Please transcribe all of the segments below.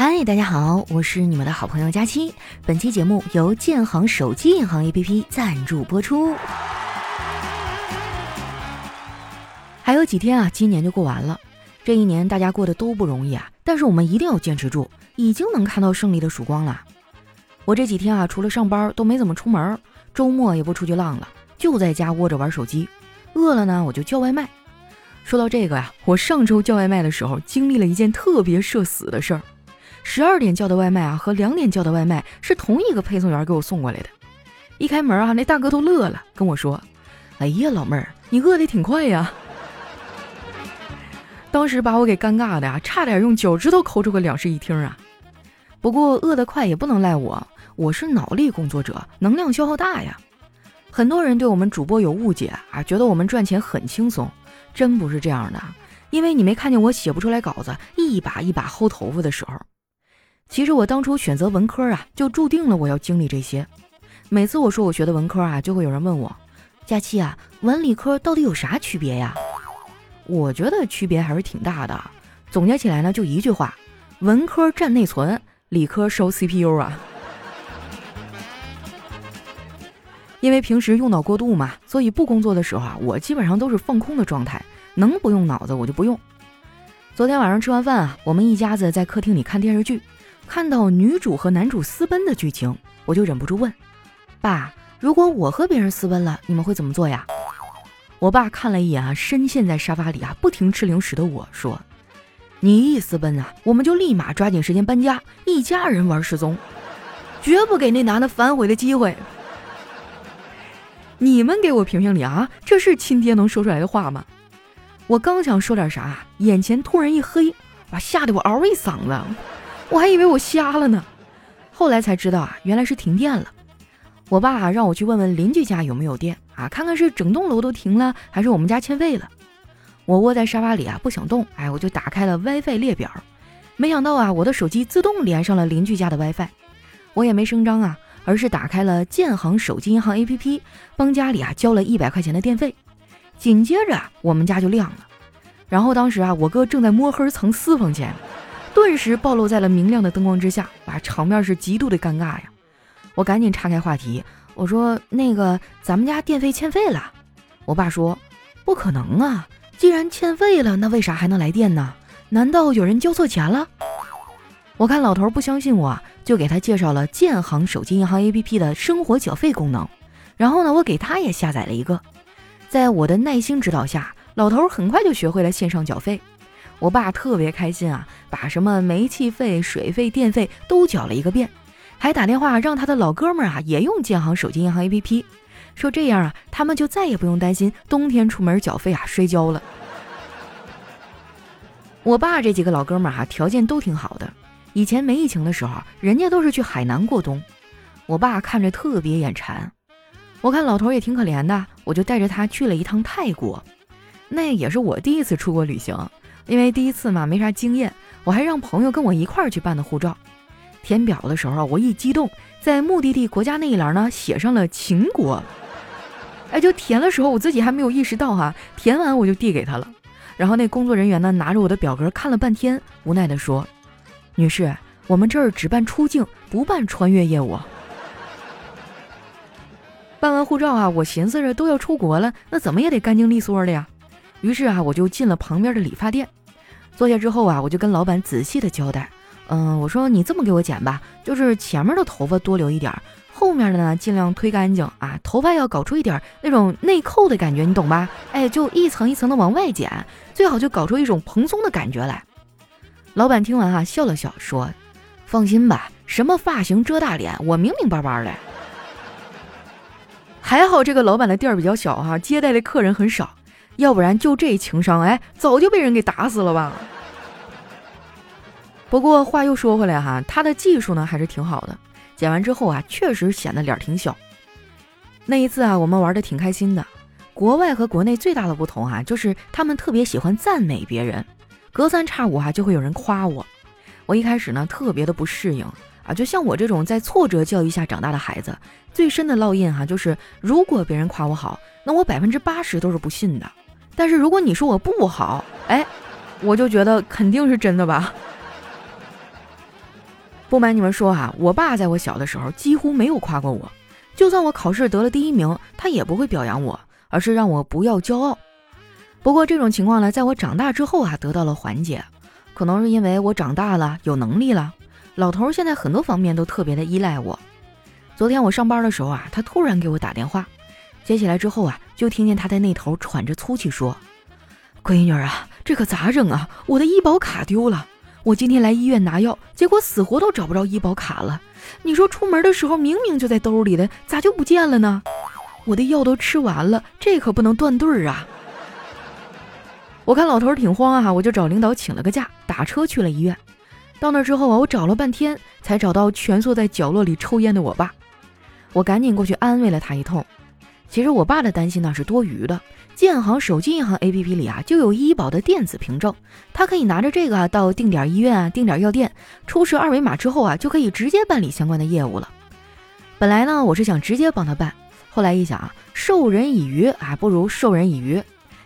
嗨，大家好，我是你们的好朋友佳期。本期节目由建行手机银行 APP 赞助播出。还有几天啊，今年就过完了。这一年大家过得都不容易啊，但是我们一定要坚持住，已经能看到胜利的曙光了。我这几天啊，除了上班都没怎么出门，周末也不出去浪了，就在家窝着玩手机。饿了呢，我就叫外卖。说到这个呀，我上周叫外卖的时候，经历了一件特别社死的事儿。十二点叫的外卖啊，和两点叫的外卖是同一个配送员给我送过来的。一开门啊，那大哥都乐了，跟我说：“哎呀，老妹儿，你饿得挺快呀。”当时把我给尴尬的呀，差点用脚趾头抠出个两室一厅啊。不过饿得快也不能赖我，我是脑力工作者，能量消耗大呀。很多人对我们主播有误解啊，觉得我们赚钱很轻松，真不是这样的。因为你没看见我写不出来稿子，一把一把薅头发的时候。其实我当初选择文科啊，就注定了我要经历这些。每次我说我学的文科啊，就会有人问我：“佳期啊，文理科到底有啥区别呀？”我觉得区别还是挺大的。总结起来呢，就一句话：文科占内存，理科烧 CPU 啊。因为平时用脑过度嘛，所以不工作的时候啊，我基本上都是放空的状态，能不用脑子我就不用。昨天晚上吃完饭啊，我们一家子在客厅里看电视剧。看到女主和男主私奔的剧情，我就忍不住问：“爸，如果我和别人私奔了，你们会怎么做呀？”我爸看了一眼啊，深陷在沙发里啊，不停吃零食的我说：“你一私奔啊，我们就立马抓紧时间搬家，一家人玩失踪，绝不给那男的反悔的机会。”你们给我评评理啊，这是亲爹能说出来的话吗？我刚想说点啥，眼前突然一黑，哇，吓得我嗷一嗓子。我还以为我瞎了呢，后来才知道啊，原来是停电了。我爸让我去问问邻居家有没有电啊，看看是整栋楼都停了，还是我们家欠费了。我窝在沙发里啊，不想动，哎，我就打开了 WiFi 列表，没想到啊，我的手机自动连上了邻居家的 WiFi。我也没声张啊，而是打开了建行手机银行 APP，帮家里啊交了一百块钱的电费。紧接着我们家就亮了，然后当时啊，我哥正在摸黑藏私房钱。顿时暴露在了明亮的灯光之下，哇，场面是极度的尴尬呀！我赶紧岔开话题，我说：“那个，咱们家电费欠费了。”我爸说：“不可能啊，既然欠费了，那为啥还能来电呢？难道有人交错钱了？”我看老头不相信我，就给他介绍了建行手机银行 APP 的生活缴费功能。然后呢，我给他也下载了一个。在我的耐心指导下，老头很快就学会了线上缴费。我爸特别开心啊，把什么煤气费、水费、电费都缴了一个遍，还打电话让他的老哥们啊也用建行手机银行 APP，说这样啊，他们就再也不用担心冬天出门缴费啊摔跤了。我爸这几个老哥们儿哈条件都挺好的，以前没疫情的时候，人家都是去海南过冬，我爸看着特别眼馋。我看老头也挺可怜的，我就带着他去了一趟泰国，那也是我第一次出国旅行。因为第一次嘛，没啥经验，我还让朋友跟我一块儿去办的护照。填表的时候，我一激动，在目的地国家那一栏呢写上了秦国。哎，就填的时候，我自己还没有意识到哈，填完我就递给他了。然后那工作人员呢拿着我的表格看了半天，无奈的说：“女士，我们这儿只办出境，不办穿越业务。”办完护照啊，我寻思着都要出国了，那怎么也得干净利索的呀。于是啊，我就进了旁边的理发店。坐下之后啊，我就跟老板仔细的交代，嗯，我说你这么给我剪吧，就是前面的头发多留一点，后面的呢尽量推干净啊，头发要搞出一点那种内扣的感觉，你懂吧？哎，就一层一层的往外剪，最好就搞出一种蓬松的感觉来。老板听完哈笑了笑，说：“放心吧，什么发型遮大脸，我明明白白的。”还好这个老板的店儿比较小哈，接待的客人很少。要不然就这情商，哎，早就被人给打死了吧。不过话又说回来哈，他的技术呢还是挺好的。剪完之后啊，确实显得脸挺小。那一次啊，我们玩的挺开心的。国外和国内最大的不同啊，就是他们特别喜欢赞美别人，隔三差五哈就会有人夸我。我一开始呢特别的不适应啊，就像我这种在挫折教育下长大的孩子，最深的烙印哈就是，如果别人夸我好，那我百分之八十都是不信的。但是如果你说我不好，哎，我就觉得肯定是真的吧。不瞒你们说啊，我爸在我小的时候几乎没有夸过我，就算我考试得了第一名，他也不会表扬我，而是让我不要骄傲。不过这种情况呢，在我长大之后啊，得到了缓解，可能是因为我长大了，有能力了。老头现在很多方面都特别的依赖我。昨天我上班的时候啊，他突然给我打电话，接起来之后啊，就听见他在那头喘着粗气说：“闺女啊，这可咋整啊？我的医保卡丢了。我今天来医院拿药，结果死活都找不着医保卡了。你说出门的时候明明就在兜里的，咋就不见了呢？我的药都吃完了，这可不能断队儿啊！”我看老头挺慌啊，我就找领导请了个假，打车去了医院。到那之后啊，我找了半天才找到蜷缩在角落里抽烟的我爸。我赶紧过去安慰了他一通。其实我爸的担心呢是多余的。建行手机银行 APP 里啊就有医保的电子凭证，他可以拿着这个啊到定点医院啊、定点药店出示二维码之后啊，就可以直接办理相关的业务了。本来呢，我是想直接帮他办，后来一想啊，授人以鱼啊，不如授人以渔。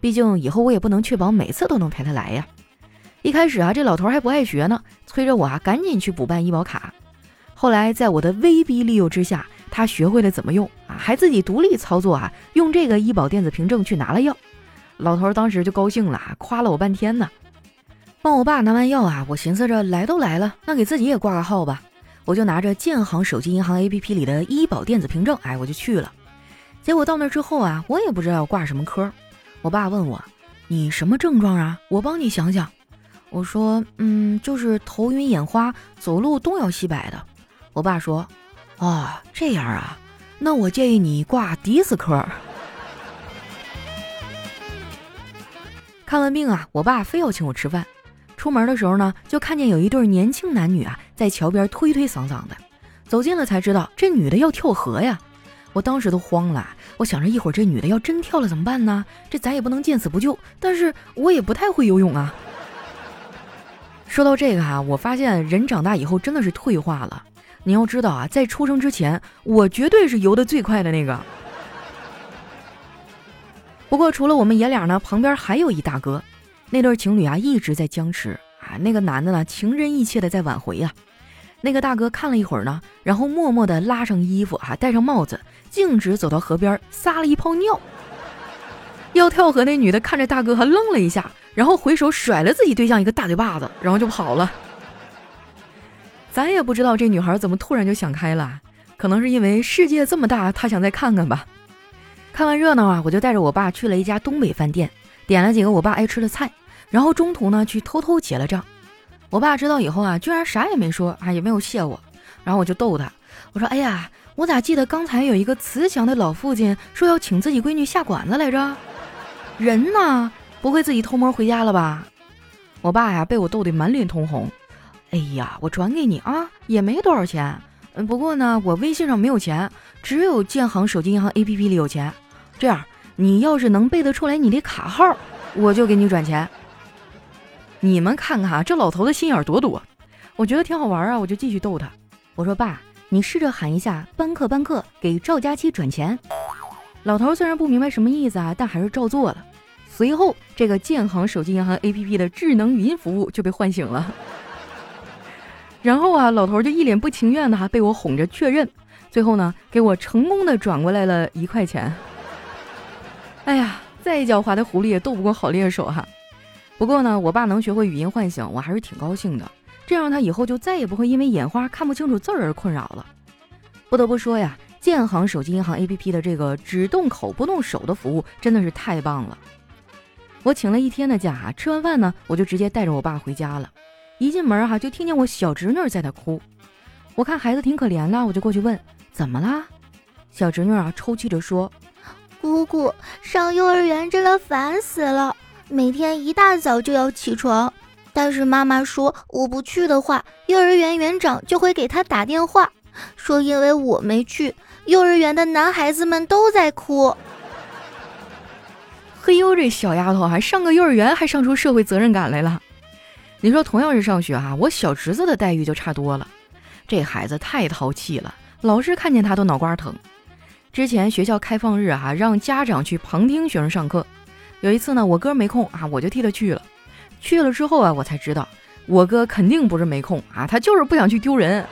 毕竟以后我也不能确保每次都能陪他来呀。一开始啊，这老头还不爱学呢，催着我啊赶紧去补办医保卡。后来在我的威逼利诱之下，他学会了怎么用啊，还自己独立操作啊，用这个医保电子凭证去拿了药。老头当时就高兴了啊，夸了我半天呢。帮我爸拿完药啊，我寻思着来都来了，那给自己也挂个号吧。我就拿着建行手机银行 APP 里的医保电子凭证，哎，我就去了。结果到那之后啊，我也不知道挂什么科。我爸问我：“你什么症状啊？我帮你想想。”我说：“嗯，就是头晕眼花，走路东摇西摆的。”我爸说：“哦，这样啊，那我建议你挂迪斯科。”看完病啊，我爸非要请我吃饭。出门的时候呢，就看见有一对年轻男女啊，在桥边推推搡搡的。走近了才知道，这女的要跳河呀。我当时都慌了，我想着一会儿这女的要真跳了怎么办呢？这咱也不能见死不救，但是我也不太会游泳啊。说到这个哈，我发现人长大以后真的是退化了。你要知道啊，在出生之前，我绝对是游的最快的那个。不过除了我们爷俩呢，旁边还有一大哥，那对情侣啊一直在僵持啊，那个男的呢情真意切的在挽回呀。那个大哥看了一会儿呢，然后默默的拉上衣服啊，戴上帽子，径直走到河边撒了一泡尿。要跳河那女的看着大哥还愣了一下，然后回手甩了自己对象一个大嘴巴子，然后就跑了。咱也不知道这女孩怎么突然就想开了，可能是因为世界这么大，她想再看看吧。看完热闹啊，我就带着我爸去了一家东北饭店，点了几个我爸爱吃的菜，然后中途呢去偷偷结了账。我爸知道以后啊，居然啥也没说啊，也没有谢我。然后我就逗他，我说：“哎呀，我咋记得刚才有一个慈祥的老父亲说要请自己闺女下馆子来着？人呢？不会自己偷摸回家了吧？”我爸呀，被我逗得满脸通红。哎呀，我转给你啊，也没多少钱。嗯，不过呢，我微信上没有钱，只有建行手机银行 APP 里有钱。这样，你要是能背得出来你的卡号，我就给你转钱。你们看看啊，这老头子心眼儿多多，我觉得挺好玩啊，我就继续逗他。我说爸，你试着喊一下“班克班克”，给赵佳琪转钱。老头虽然不明白什么意思啊，但还是照做了。随后，这个建行手机银行 APP 的智能语音服务就被唤醒了。然后啊，老头就一脸不情愿的哈被我哄着确认，最后呢，给我成功的转过来了一块钱。哎呀，再狡猾的狐狸也斗不过好猎手哈。不过呢，我爸能学会语音唤醒，我还是挺高兴的。这样他以后就再也不会因为眼花看不清楚字儿而困扰了。不得不说呀，建行手机银行 APP 的这个只动口不动手的服务真的是太棒了。我请了一天的假，吃完饭呢，我就直接带着我爸回家了。一进门哈，就听见我小侄女在那哭。我看孩子挺可怜的，我就过去问怎么啦。小侄女啊抽泣着说：“姑姑上幼儿园真的烦死了。”每天一大早就要起床，但是妈妈说我不去的话，幼儿园园长就会给他打电话，说因为我没去，幼儿园的男孩子们都在哭。嘿呦，这小丫头还上个幼儿园还上出社会责任感来了。你说同样是上学哈，我小侄子的待遇就差多了。这孩子太淘气了，老师看见他都脑瓜疼。之前学校开放日哈，让家长去旁听学生上课。有一次呢，我哥没空啊，我就替他去了。去了之后啊，我才知道我哥肯定不是没空啊，他就是不想去丢人。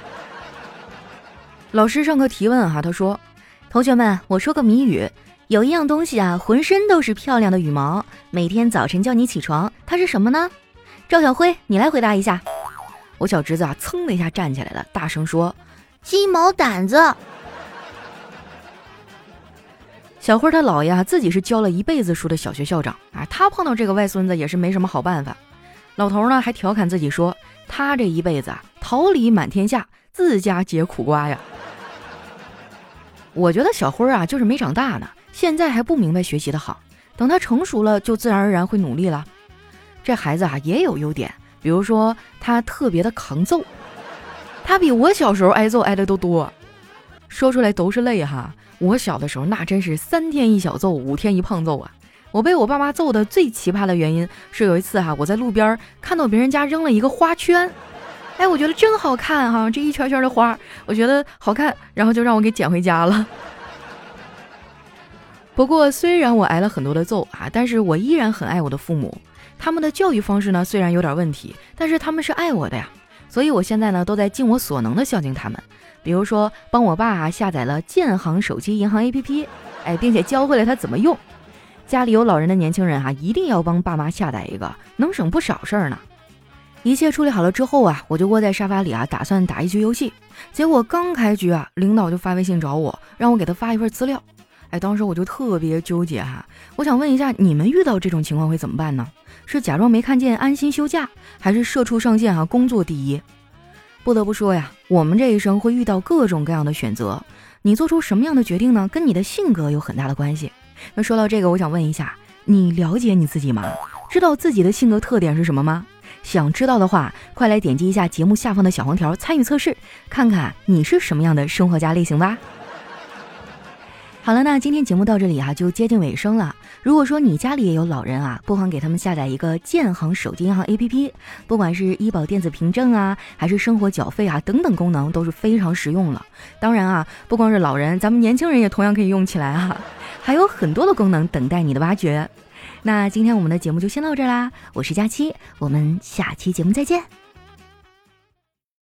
老师上课提问哈，他说：“同学们，我说个谜语，有一样东西啊，浑身都是漂亮的羽毛，每天早晨叫你起床，它是什么呢？”赵小辉，你来回答一下。我小侄子啊，噌的一下站起来了，大声说：“鸡毛掸子。”小辉他姥爷啊自己是教了一辈子书的小学校长啊，他碰到这个外孙子也是没什么好办法。老头呢还调侃自己说：“他这一辈子啊，桃李满天下，自家结苦瓜呀。”我觉得小辉啊就是没长大呢，现在还不明白学习的好，等他成熟了就自然而然会努力了。这孩子啊也有优点，比如说他特别的抗揍，他比我小时候挨揍挨的都多，说出来都是泪哈。我小的时候那真是三天一小揍，五天一胖揍啊。我被我爸妈揍的最奇葩的原因是有一次哈，我在路边看到别人家扔了一个花圈，哎，我觉得真好看哈，这一圈圈的花，我觉得好看，然后就让我给捡回家了。不过虽然我挨了很多的揍啊，但是我依然很爱我的父母。他们的教育方式呢，虽然有点问题，但是他们是爱我的呀，所以我现在呢，都在尽我所能的孝敬他们。比如说，帮我爸啊下载了建行手机银行 APP，哎，并且教会了他怎么用。家里有老人的年轻人哈，一定要帮爸妈下载一个，能省不少事儿呢。一切处理好了之后啊，我就窝在沙发里啊，打算打一局游戏。结果刚开局啊，领导就发微信找我，让我给他发一份资料。哎，当时我就特别纠结哈，我想问一下，你们遇到这种情况会怎么办呢？是假装没看见，安心休假，还是社畜上线啊，工作第一？不得不说呀，我们这一生会遇到各种各样的选择，你做出什么样的决定呢？跟你的性格有很大的关系。那说到这个，我想问一下，你了解你自己吗？知道自己的性格特点是什么吗？想知道的话，快来点击一下节目下方的小黄条参与测试，看看你是什么样的生活家类型吧。好了，那今天节目到这里哈，就接近尾声了。如果说你家里也有老人啊，不妨给他们下载一个建行手机银行 APP，不管是医保电子凭证啊，还是生活缴费啊等等功能都是非常实用了。当然啊，不光是老人，咱们年轻人也同样可以用起来啊，还有很多的功能等待你的挖掘。那今天我们的节目就先到这啦，我是佳期，我们下期节目再见。